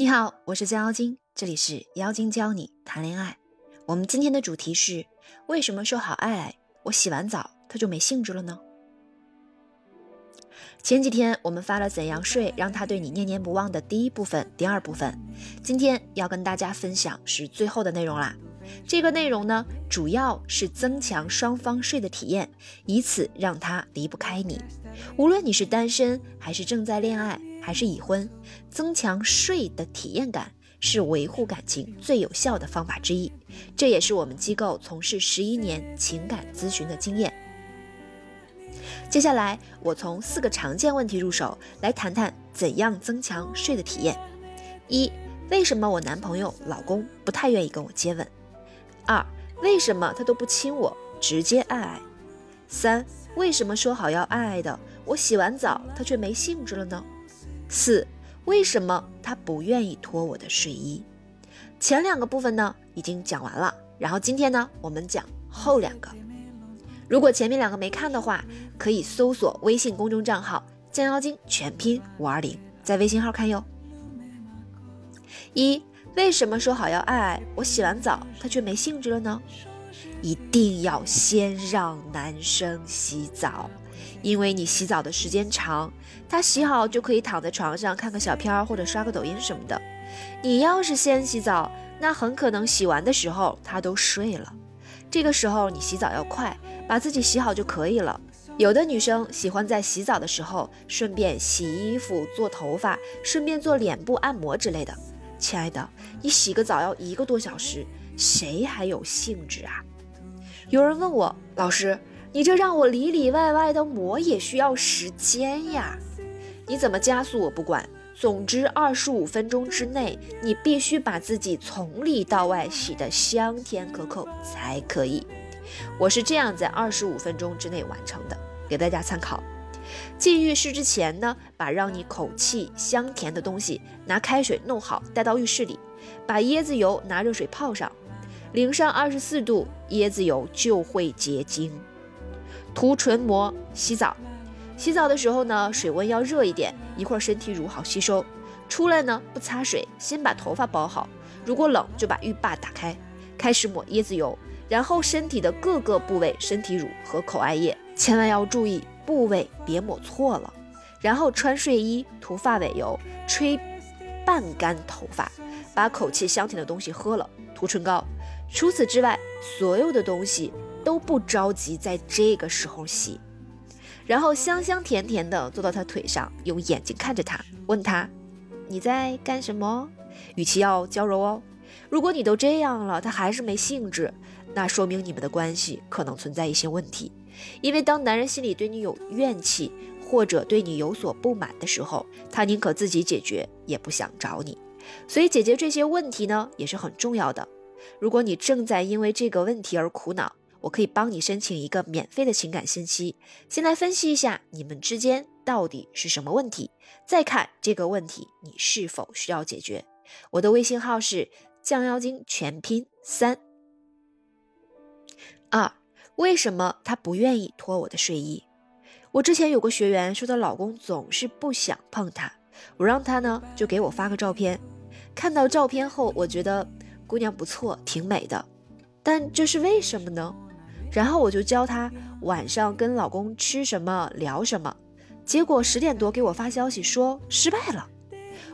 你好，我是江妖精，这里是妖精教你谈恋爱。我们今天的主题是：为什么说好爱爱，我洗完澡他就没兴致了呢？前几天我们发了怎样睡让他对你念念不忘的第一部分、第二部分，今天要跟大家分享是最后的内容啦。这个内容呢，主要是增强双方睡的体验，以此让他离不开你。无论你是单身还是正在恋爱。还是已婚，增强睡的体验感是维护感情最有效的方法之一。这也是我们机构从事十一年情感咨询的经验。接下来，我从四个常见问题入手，来谈谈怎样增强睡的体验。一、为什么我男朋友、老公不太愿意跟我接吻？二、为什么他都不亲我，直接爱爱？三、为什么说好要爱爱的，我洗完澡他却没兴致了呢？四，为什么他不愿意脱我的睡衣？前两个部分呢已经讲完了，然后今天呢我们讲后两个。如果前面两个没看的话，可以搜索微信公众账号“降妖精”全拼五二零，在微信号看哟。一，为什么说好要爱爱，我洗完澡他却没兴致了呢？一定要先让男生洗澡。因为你洗澡的时间长，他洗好就可以躺在床上看个小片儿或者刷个抖音什么的。你要是先洗澡，那很可能洗完的时候他都睡了。这个时候你洗澡要快，把自己洗好就可以了。有的女生喜欢在洗澡的时候顺便洗衣服、做头发，顺便做脸部按摩之类的。亲爱的，你洗个澡要一个多小时，谁还有兴致啊？有人问我，老师。你这让我里里外外的磨也需要时间呀！你怎么加速我不管，总之二十五分钟之内，你必须把自己从里到外洗得香甜可口才可以。我是这样在二十五分钟之内完成的，给大家参考。进浴室之前呢，把让你口气香甜的东西拿开水弄好，带到浴室里，把椰子油拿热水泡上，淋上二十四度，椰子油就会结晶。涂唇膜，洗澡。洗澡的时候呢，水温要热一点，一会儿身体乳好吸收。出来呢，不擦水，先把头发包好。如果冷，就把浴霸打开，开始抹椰子油，然后身体的各个部位，身体乳和口艾液，千万要注意部位别抹错了。然后穿睡衣，涂发尾油，吹半干头发，把口气香甜的东西喝了，涂唇膏。除此之外，所有的东西。都不着急在这个时候洗，然后香香甜甜的坐到他腿上，用眼睛看着他，问他你在干什么？语气要娇柔哦。如果你都这样了，他还是没兴致，那说明你们的关系可能存在一些问题。因为当男人心里对你有怨气，或者对你有所不满的时候，他宁可自己解决，也不想找你。所以解决这些问题呢，也是很重要的。如果你正在因为这个问题而苦恼，我可以帮你申请一个免费的情感信息，先来分析一下你们之间到底是什么问题，再看这个问题你是否需要解决。我的微信号是降妖精全拼三二。为什么他不愿意脱我的睡衣？我之前有个学员说她老公总是不想碰她，我让她呢就给我发个照片，看到照片后我觉得姑娘不错，挺美的，但这是为什么呢？然后我就教她晚上跟老公吃什么聊什么，结果十点多给我发消息说失败了。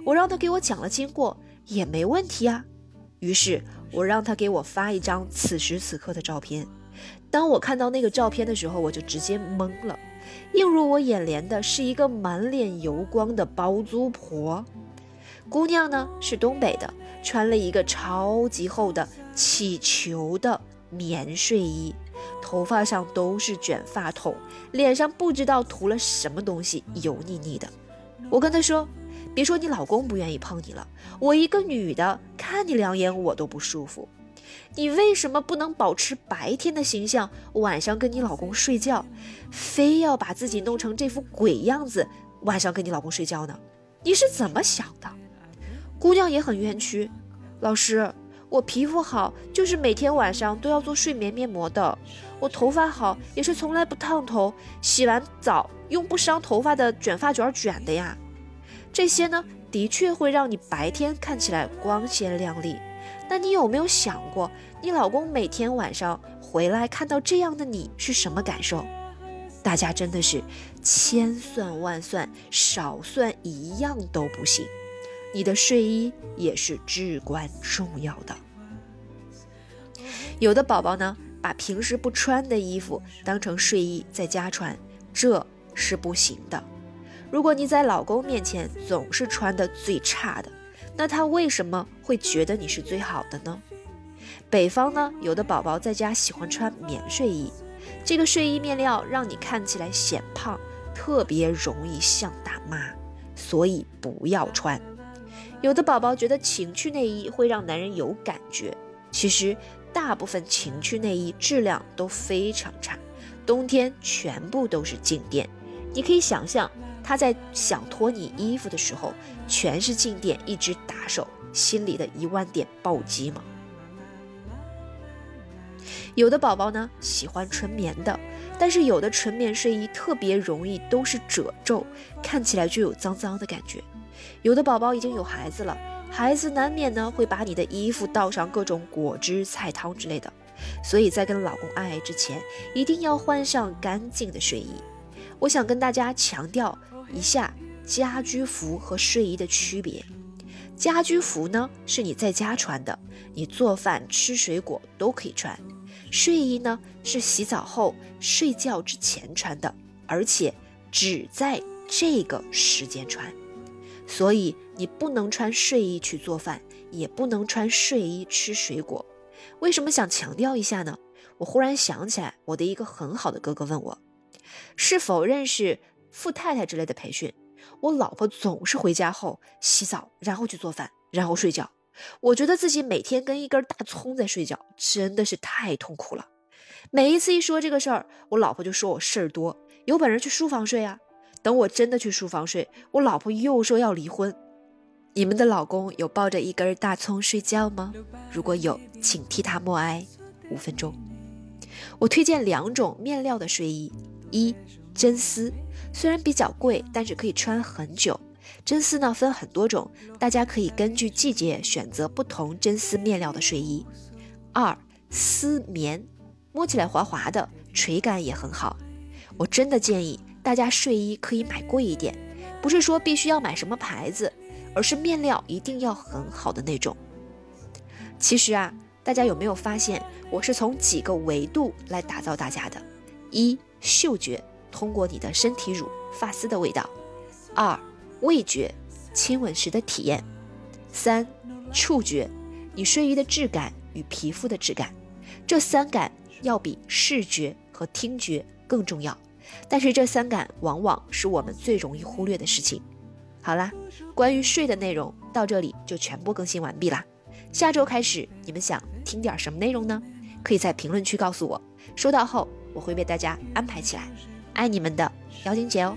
我让他给我讲了经过，也没问题啊。于是我让他给我发一张此时此刻的照片。当我看到那个照片的时候，我就直接懵了。映入我眼帘的是一个满脸油光的包租婆。姑娘呢是东北的，穿了一个超级厚的起球的棉睡衣。头发上都是卷发筒，脸上不知道涂了什么东西，油腻腻的。我跟他说：“别说你老公不愿意碰你了，我一个女的看你两眼我都不舒服。你为什么不能保持白天的形象，晚上跟你老公睡觉，非要把自己弄成这副鬼样子，晚上跟你老公睡觉呢？你是怎么想的？”姑娘也很冤屈，老师。我皮肤好，就是每天晚上都要做睡眠面膜的。我头发好，也是从来不烫头，洗完澡用不伤头发的卷发卷卷的呀。这些呢，的确会让你白天看起来光鲜亮丽。那你有没有想过，你老公每天晚上回来看到这样的你是什么感受？大家真的是千算万算，少算一样都不行。你的睡衣也是至关重要的。有的宝宝呢，把平时不穿的衣服当成睡衣在家穿，这是不行的。如果你在老公面前总是穿的最差的，那他为什么会觉得你是最好的呢？北方呢，有的宝宝在家喜欢穿棉睡衣，这个睡衣面料让你看起来显胖，特别容易像大妈，所以不要穿。有的宝宝觉得情趣内衣会让男人有感觉，其实大部分情趣内衣质量都非常差，冬天全部都是静电，你可以想象。他在想脱你衣服的时候，全是静电，一直打手，心里的一万点暴击吗？有的宝宝呢喜欢纯棉的，但是有的纯棉睡衣特别容易都是褶皱，看起来就有脏脏的感觉。有的宝宝已经有孩子了，孩子难免呢会把你的衣服倒上各种果汁、菜汤之类的，所以在跟老公爱爱之前，一定要换上干净的睡衣。我想跟大家强调。一下家居服和睡衣的区别，家居服呢是你在家穿的，你做饭吃水果都可以穿；睡衣呢是洗澡后睡觉之前穿的，而且只在这个时间穿。所以你不能穿睡衣去做饭，也不能穿睡衣吃水果。为什么想强调一下呢？我忽然想起来，我的一个很好的哥哥问我，是否认识。富太太之类的培训，我老婆总是回家后洗澡，然后去做饭，然后睡觉。我觉得自己每天跟一根大葱在睡觉，真的是太痛苦了。每一次一说这个事儿，我老婆就说我事儿多，有本事去书房睡啊。等我真的去书房睡，我老婆又说要离婚。你们的老公有抱着一根大葱睡觉吗？如果有，请替他默哀五分钟。我推荐两种面料的睡衣，一真丝。虽然比较贵，但是可以穿很久。真丝呢分很多种，大家可以根据季节选择不同真丝面料的睡衣。二丝棉，摸起来滑滑的，垂感也很好。我真的建议大家睡衣可以买贵一点，不是说必须要买什么牌子，而是面料一定要很好的那种。其实啊，大家有没有发现，我是从几个维度来打造大家的？一嗅觉。通过你的身体乳、发丝的味道；二、味觉，亲吻时的体验；三、触觉，你睡衣的质感与皮肤的质感。这三感要比视觉和听觉更重要，但是这三感往往是我们最容易忽略的事情。好啦关于睡的内容到这里就全部更新完毕啦。下周开始你们想听点什么内容呢？可以在评论区告诉我。收到后我会为大家安排起来爱你们的姚晶姐哦。